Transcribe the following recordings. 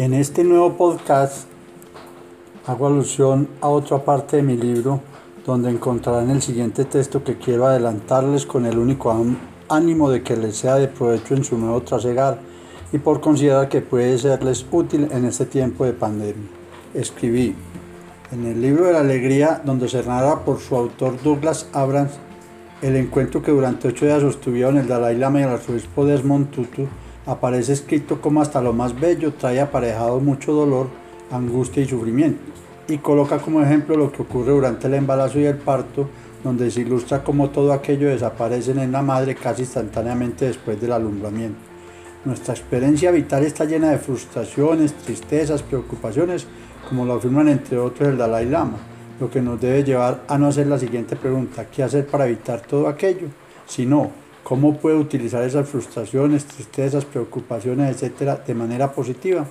En este nuevo podcast hago alusión a otra parte de mi libro donde encontrarán el siguiente texto que quiero adelantarles con el único ánimo de que les sea de provecho en su nuevo trasegar y por considerar que puede serles útil en este tiempo de pandemia. Escribí en el libro de la alegría donde se narra por su autor Douglas Abrams el encuentro que durante ocho días sostuvieron el Dalai Lama y el arzobispo Desmond Tutu aparece escrito como hasta lo más bello trae aparejado mucho dolor, angustia y sufrimiento, y coloca como ejemplo lo que ocurre durante el embarazo y el parto, donde se ilustra cómo todo aquello desaparece en la madre casi instantáneamente después del alumbramiento. Nuestra experiencia vital está llena de frustraciones, tristezas, preocupaciones, como lo afirman entre otros el Dalai Lama, lo que nos debe llevar a no hacer la siguiente pregunta, ¿qué hacer para evitar todo aquello? Si no, cómo puede utilizar esas frustraciones, tristezas, preocupaciones, etcétera, de manera positiva.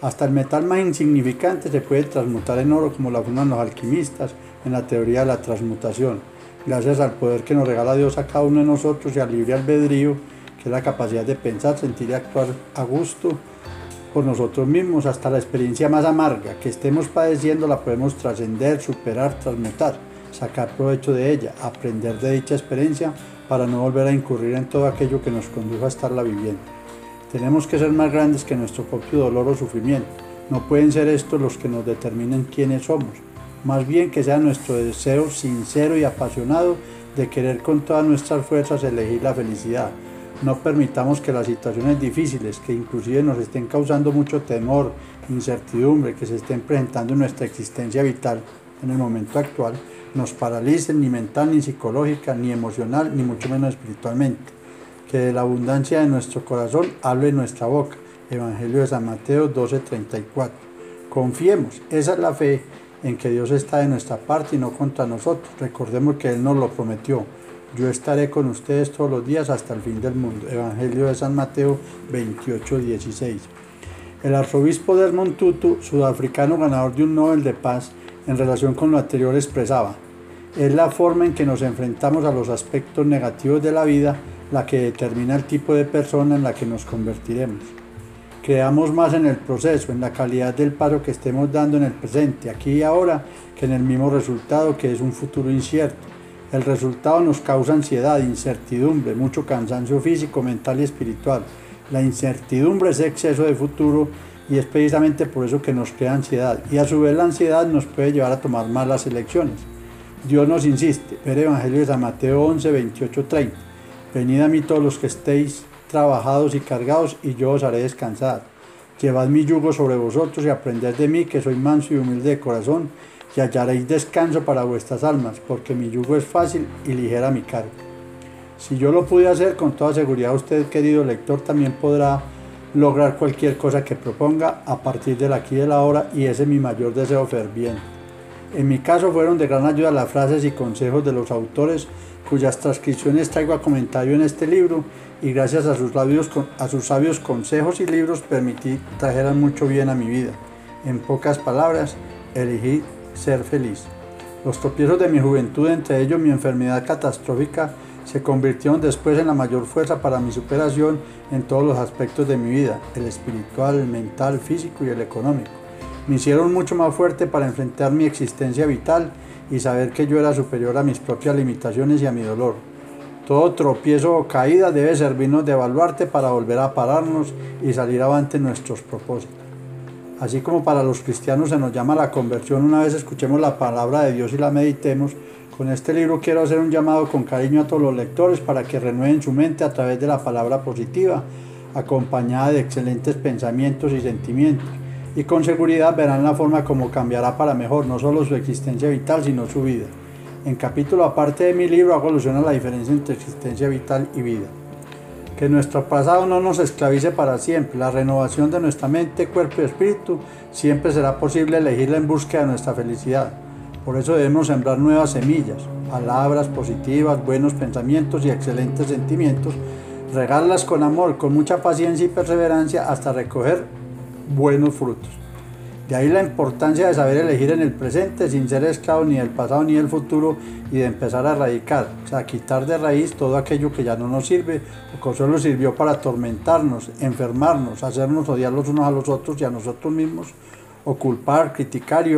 Hasta el metal más insignificante se puede transmutar en oro, como lo afirman los alquimistas en la teoría de la transmutación, gracias al poder que nos regala Dios a cada uno de nosotros y al libre albedrío, que es la capacidad de pensar, sentir y actuar a gusto por nosotros mismos, hasta la experiencia más amarga que estemos padeciendo la podemos trascender, superar, transmutar, sacar provecho de ella, aprender de dicha experiencia para no volver a incurrir en todo aquello que nos condujo a estarla viviendo. Tenemos que ser más grandes que nuestro propio dolor o sufrimiento. No pueden ser estos los que nos determinen quiénes somos. Más bien que sea nuestro deseo sincero y apasionado de querer con todas nuestras fuerzas elegir la felicidad. No permitamos que las situaciones difíciles, que inclusive nos estén causando mucho temor, incertidumbre, que se estén presentando en nuestra existencia vital en el momento actual, nos paralicen ni mental, ni psicológica, ni emocional, ni mucho menos espiritualmente. Que de la abundancia de nuestro corazón hable nuestra boca. Evangelio de San Mateo 12:34. Confiemos, esa es la fe en que Dios está de nuestra parte y no contra nosotros. Recordemos que Él nos lo prometió. Yo estaré con ustedes todos los días hasta el fin del mundo. Evangelio de San Mateo 28:16. El arzobispo Desmond Tutu, sudafricano ganador de un Nobel de Paz, en relación con lo anterior expresaba, es la forma en que nos enfrentamos a los aspectos negativos de la vida la que determina el tipo de persona en la que nos convertiremos. Creamos más en el proceso, en la calidad del paso que estemos dando en el presente, aquí y ahora, que en el mismo resultado que es un futuro incierto. El resultado nos causa ansiedad, incertidumbre, mucho cansancio físico, mental y espiritual. La incertidumbre es exceso de futuro y es precisamente por eso que nos crea ansiedad y a su vez la ansiedad nos puede llevar a tomar malas elecciones. Dios nos insiste, ver Evangelio de San Mateo 11, 28, 30. Venid a mí todos los que estéis trabajados y cargados y yo os haré descansar. Llevad mi yugo sobre vosotros y aprended de mí que soy manso y humilde de corazón y hallaréis descanso para vuestras almas, porque mi yugo es fácil y ligera mi carga. Si yo lo pude hacer, con toda seguridad usted, querido lector, también podrá lograr cualquier cosa que proponga a partir del aquí de la hora y ese es mi mayor deseo ferviente. En mi caso fueron de gran ayuda las frases y consejos de los autores cuyas transcripciones traigo a comentario en este libro y gracias a sus, a sus sabios consejos y libros permití trajeran mucho bien a mi vida. En pocas palabras, elegí ser feliz. Los tropiezos de mi juventud, entre ellos mi enfermedad catastrófica, se convirtieron después en la mayor fuerza para mi superación en todos los aspectos de mi vida, el espiritual, el mental, físico y el económico. Me hicieron mucho más fuerte para enfrentar mi existencia vital y saber que yo era superior a mis propias limitaciones y a mi dolor. Todo tropiezo o caída debe servirnos de evaluarte para volver a pararnos y salir avante en nuestros propósitos. Así como para los cristianos se nos llama la conversión una vez escuchemos la palabra de Dios y la meditemos, con este libro quiero hacer un llamado con cariño a todos los lectores para que renueven su mente a través de la palabra positiva, acompañada de excelentes pensamientos y sentimientos. Y con seguridad verán la forma como cambiará para mejor no solo su existencia vital, sino su vida. En capítulo aparte de mi libro hago alusión a la diferencia entre existencia vital y vida. Que nuestro pasado no nos esclavice para siempre. La renovación de nuestra mente, cuerpo y espíritu siempre será posible elegirla en búsqueda de nuestra felicidad. Por eso debemos sembrar nuevas semillas, palabras positivas, buenos pensamientos y excelentes sentimientos, regarlas con amor, con mucha paciencia y perseverancia hasta recoger buenos frutos. De ahí la importancia de saber elegir en el presente sin ser esclavo ni del pasado ni del futuro y de empezar a erradicar, o sea, quitar de raíz todo aquello que ya no nos sirve o que solo sirvió para atormentarnos, enfermarnos, hacernos odiar los unos a los otros y a nosotros mismos, o culpar, criticar y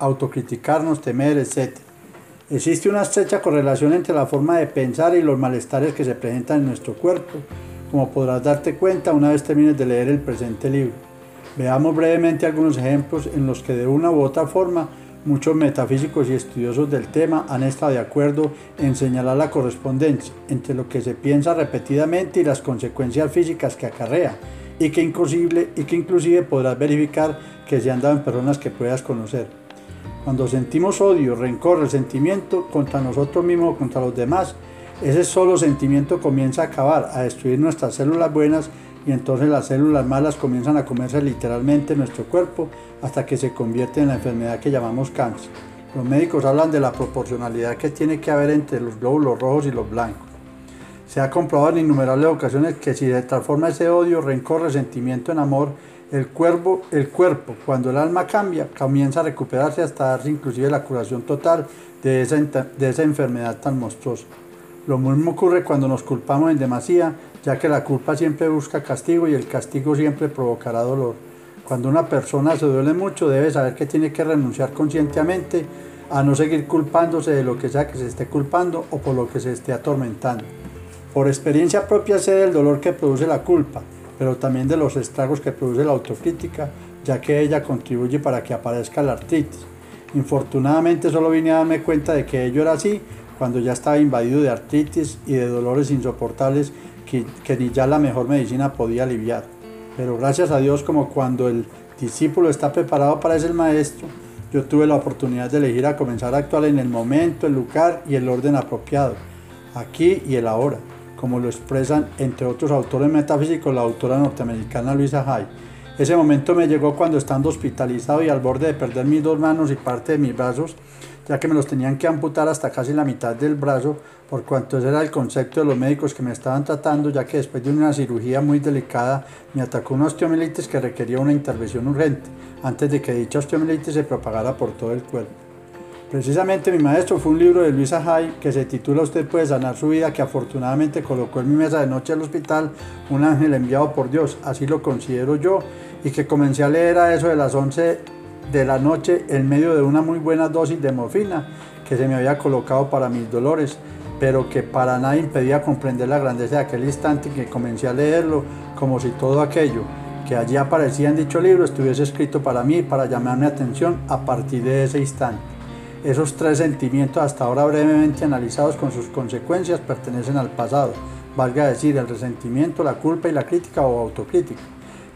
autocriticarnos, temer, etc. Existe una estrecha correlación entre la forma de pensar y los malestares que se presentan en nuestro cuerpo, como podrás darte cuenta una vez termines de leer el presente libro. Veamos brevemente algunos ejemplos en los que de una u otra forma muchos metafísicos y estudiosos del tema han estado de acuerdo en señalar la correspondencia entre lo que se piensa repetidamente y las consecuencias físicas que acarrea y que, inclusive, y que inclusive podrás verificar que se han dado en personas que puedas conocer. Cuando sentimos odio, rencor, resentimiento contra nosotros mismos o contra los demás, ese solo sentimiento comienza a acabar, a destruir nuestras células buenas y entonces las células malas comienzan a comerse literalmente nuestro cuerpo hasta que se convierte en la enfermedad que llamamos cáncer. Los médicos hablan de la proporcionalidad que tiene que haber entre los glóbulos rojos y los blancos. Se ha comprobado en innumerables ocasiones que si se transforma ese odio, rencor, resentimiento en amor, el cuerpo, el cuerpo, cuando el alma cambia, comienza a recuperarse hasta darse inclusive la curación total de esa, de esa enfermedad tan monstruosa. Lo mismo ocurre cuando nos culpamos en demasía ya que la culpa siempre busca castigo y el castigo siempre provocará dolor. Cuando una persona se duele mucho debe saber que tiene que renunciar conscientemente a no seguir culpándose de lo que sea que se esté culpando o por lo que se esté atormentando. Por experiencia propia sé del dolor que produce la culpa, pero también de los estragos que produce la autocrítica, ya que ella contribuye para que aparezca la artritis. Infortunadamente solo vine a darme cuenta de que ello era así cuando ya estaba invadido de artritis y de dolores insoportables que, ni ya la mejor medicina podía aliviar. Pero gracias a Dios, como cuando el discípulo está preparado para ser maestro, yo tuve la oportunidad de elegir a comenzar a actuar en el momento, el lugar y el orden apropiado, aquí y el ahora, como lo expresan entre otros autores metafísicos la autora norteamericana Luisa Hay. Ese momento me llegó cuando estando hospitalizado y al borde de perder mis dos manos y parte de mis brazos, ya que me los tenían que amputar hasta casi la mitad del brazo, por cuanto ese era el concepto de los médicos que me estaban tratando, ya que después de una cirugía muy delicada me atacó una osteomielitis que requería una intervención urgente, antes de que dicha osteomielitis se propagara por todo el cuerpo. Precisamente mi maestro fue un libro de Luisa Hay que se titula Usted puede sanar su vida, que afortunadamente colocó en mi mesa de noche al hospital un ángel enviado por Dios, así lo considero yo, y que comencé a leer a eso de las 11 de la noche en medio de una muy buena dosis de morfina que se me había colocado para mis dolores, pero que para nada impedía comprender la grandeza de aquel instante en que comencé a leerlo, como si todo aquello que allí aparecía en dicho libro estuviese escrito para mí, para llamar mi atención a partir de ese instante. Esos tres sentimientos hasta ahora brevemente analizados con sus consecuencias pertenecen al pasado, valga decir el resentimiento, la culpa y la crítica o autocrítica.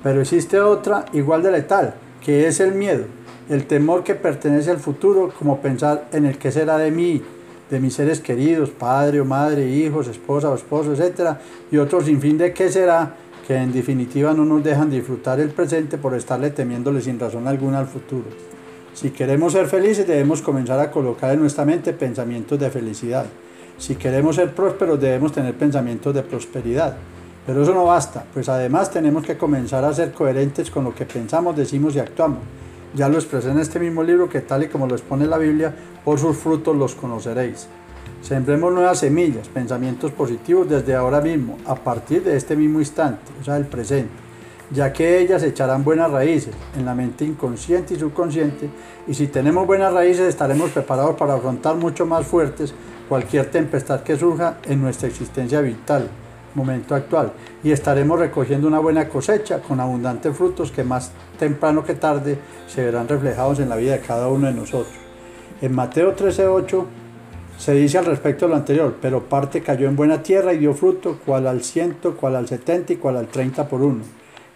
Pero existe otra igual de letal, que es el miedo, el temor que pertenece al futuro, como pensar en el que será de mí, de mis seres queridos, padre o madre, hijos, esposa o esposo, etc. Y otro sinfín de qué será, que en definitiva no nos dejan disfrutar el presente por estarle temiéndole sin razón alguna al futuro. Si queremos ser felices debemos comenzar a colocar en nuestra mente pensamientos de felicidad. Si queremos ser prósperos debemos tener pensamientos de prosperidad. Pero eso no basta, pues además tenemos que comenzar a ser coherentes con lo que pensamos, decimos y actuamos. Ya lo expresé en este mismo libro que tal y como lo expone la Biblia, por sus frutos los conoceréis. Sembremos nuevas semillas, pensamientos positivos desde ahora mismo, a partir de este mismo instante, o sea, el presente ya que ellas echarán buenas raíces en la mente inconsciente y subconsciente, y si tenemos buenas raíces estaremos preparados para afrontar mucho más fuertes cualquier tempestad que surja en nuestra existencia vital, momento actual, y estaremos recogiendo una buena cosecha con abundantes frutos que más temprano que tarde se verán reflejados en la vida de cada uno de nosotros. En Mateo 13:8 se dice al respecto de lo anterior, pero parte cayó en buena tierra y dio fruto, cual al ciento, cual al setenta y cual al treinta por uno.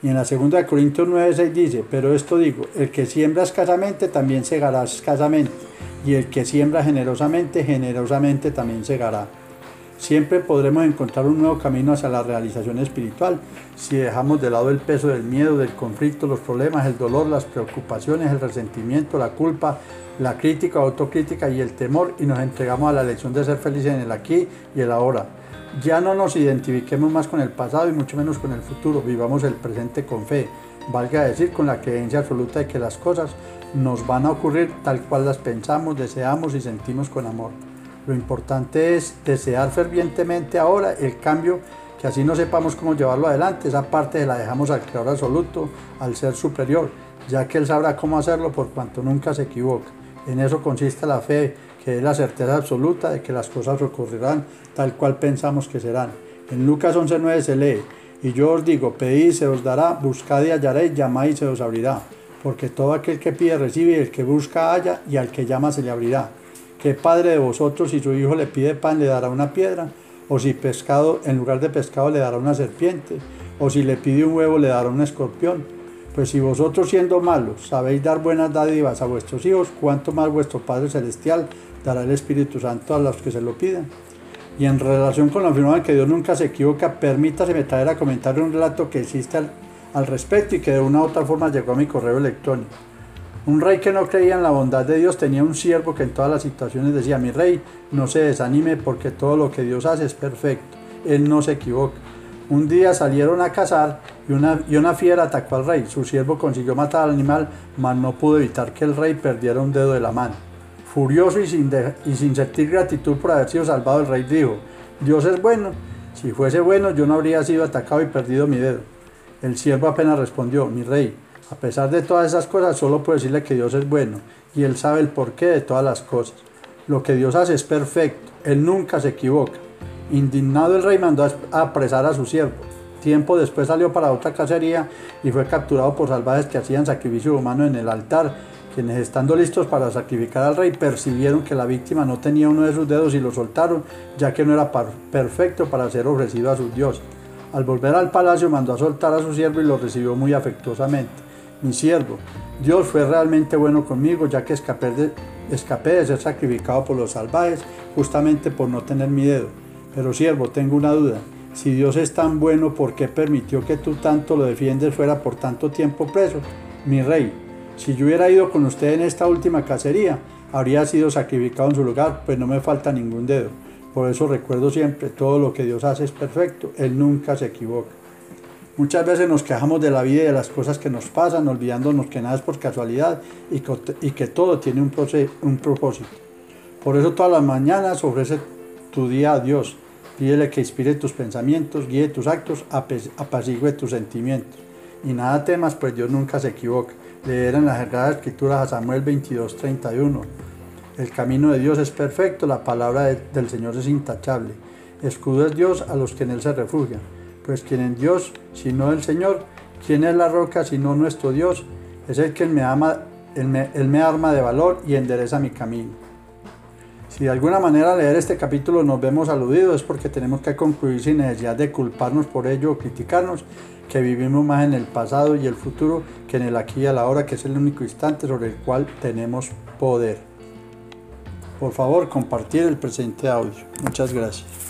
Y en la segunda de Corintios 9:6 dice, pero esto digo, el que siembra escasamente también segará escasamente, y el que siembra generosamente, generosamente también segará. Siempre podremos encontrar un nuevo camino hacia la realización espiritual si dejamos de lado el peso del miedo, del conflicto, los problemas, el dolor, las preocupaciones, el resentimiento, la culpa, la crítica, autocrítica y el temor y nos entregamos a la elección de ser felices en el aquí y el ahora ya no nos identifiquemos más con el pasado y mucho menos con el futuro. Vivamos el presente con fe. valga decir con la creencia absoluta de que las cosas nos van a ocurrir tal cual las pensamos, deseamos y sentimos con amor. Lo importante es desear fervientemente ahora el cambio, que así no sepamos cómo llevarlo adelante. Esa parte la dejamos al Creador absoluto, al Ser superior, ya que Él sabrá cómo hacerlo por cuanto nunca se equivoca. En eso consiste la fe, que es la certeza absoluta de que las cosas ocurrirán tal cual pensamos que serán. En Lucas 11.9 se lee, y yo os digo, pedid y se os dará, buscad y hallaréis, llamad y se os abrirá. Porque todo aquel que pide recibe, y el que busca halla, y al que llama se le abrirá. ¿Qué padre de vosotros si su hijo le pide pan le dará una piedra? ¿O si pescado en lugar de pescado le dará una serpiente? ¿O si le pide un huevo le dará un escorpión? Pues si vosotros siendo malos sabéis dar buenas dádivas a vuestros hijos, ¿cuánto más vuestro Padre Celestial dará el Espíritu Santo a los que se lo piden? Y en relación con la afirmación que Dios nunca se equivoca, permítaseme traer a comentar un relato que existe al, al respecto y que de una u otra forma llegó a mi correo electrónico. Un rey que no creía en la bondad de Dios tenía un siervo que en todas las situaciones decía, mi rey, no se desanime porque todo lo que Dios hace es perfecto, Él no se equivoca. Un día salieron a cazar y una, y una fiera atacó al rey. Su siervo consiguió matar al animal, mas no pudo evitar que el rey perdiera un dedo de la mano. Furioso y sin, y sin sentir gratitud por haber sido salvado, el rey dijo, Dios es bueno, si fuese bueno yo no habría sido atacado y perdido mi dedo. El siervo apenas respondió, mi rey, a pesar de todas esas cosas, solo puedo decirle que Dios es bueno y Él sabe el porqué de todas las cosas. Lo que Dios hace es perfecto, Él nunca se equivoca. Indignado el rey mandó a apresar a su siervo. Tiempo después salió para otra cacería y fue capturado por salvajes que hacían sacrificio humano en el altar, quienes estando listos para sacrificar al rey percibieron que la víctima no tenía uno de sus dedos y lo soltaron, ya que no era perfecto para ser ofrecido a sus dioses. Al volver al palacio mandó a soltar a su siervo y lo recibió muy afectuosamente mi siervo. Dios fue realmente bueno conmigo, ya que escapé de, ser sacrificado por los salvajes, justamente por no tener mi dedo. Pero siervo, tengo una duda. Si Dios es tan bueno, ¿por qué permitió que tú tanto lo defiendes fuera por tanto tiempo preso? Mi rey, si yo hubiera ido con usted en esta última cacería, habría sido sacrificado en su lugar, pues no me falta ningún dedo. Por eso recuerdo siempre, todo lo que Dios hace es perfecto, Él nunca se equivoca. Muchas veces nos quejamos de la vida y de las cosas que nos pasan, olvidándonos que nada es por casualidad y que, todo tiene un, un propósito. Por eso todas las mañanas ofrece tu día a Dios. Pídele que inspire tus pensamientos, guíe tus actos, apacigüe tus sentimientos. Y nada temas, pues Dios nunca se equivoca. Leer en las Sagradas Escrituras a Samuel 22, 31. El camino de Dios es perfecto, la palabra del Señor es intachable. Escudo es Dios a los que en Él se refugian pues quien en Dios, sino el Señor, ¿quién es la roca sino nuestro Dios? Es el que me, ama, me arma de valor y endereza mi camino. Si de alguna manera leer este capítulo nos vemos aludidos es porque tenemos que concluir sin necesidad de culparnos por ello o criticarnos, que vivimos más en el pasado y el futuro que en el aquí y a la hora, que es el único instante sobre el cual tenemos poder. Por favor, compartir el presente audio. Muchas gracias.